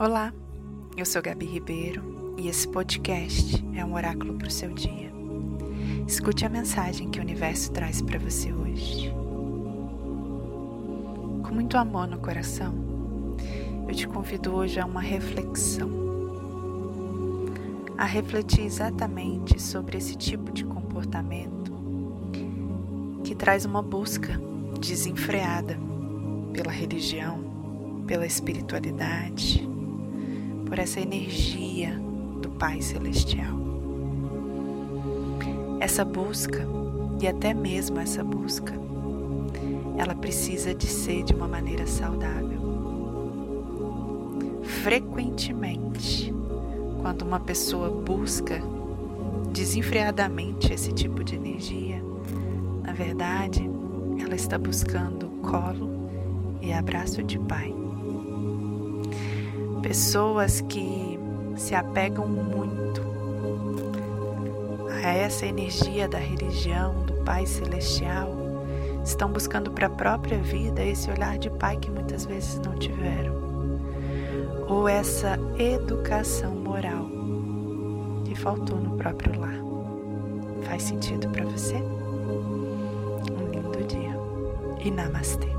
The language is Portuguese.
Olá, eu sou Gabi Ribeiro e esse podcast é um oráculo para o seu dia. Escute a mensagem que o universo traz para você hoje. Com muito amor no coração, eu te convido hoje a uma reflexão. A refletir exatamente sobre esse tipo de comportamento que traz uma busca desenfreada pela religião, pela espiritualidade, essa energia do Pai Celestial. Essa busca, e até mesmo essa busca, ela precisa de ser de uma maneira saudável. Frequentemente, quando uma pessoa busca desenfreadamente esse tipo de energia, na verdade, ela está buscando colo e abraço de pai. Pessoas que se apegam muito a essa energia da religião, do Pai Celestial, estão buscando para a própria vida esse olhar de pai que muitas vezes não tiveram, ou essa educação moral que faltou no próprio lar. Faz sentido para você? Um lindo dia e namastê.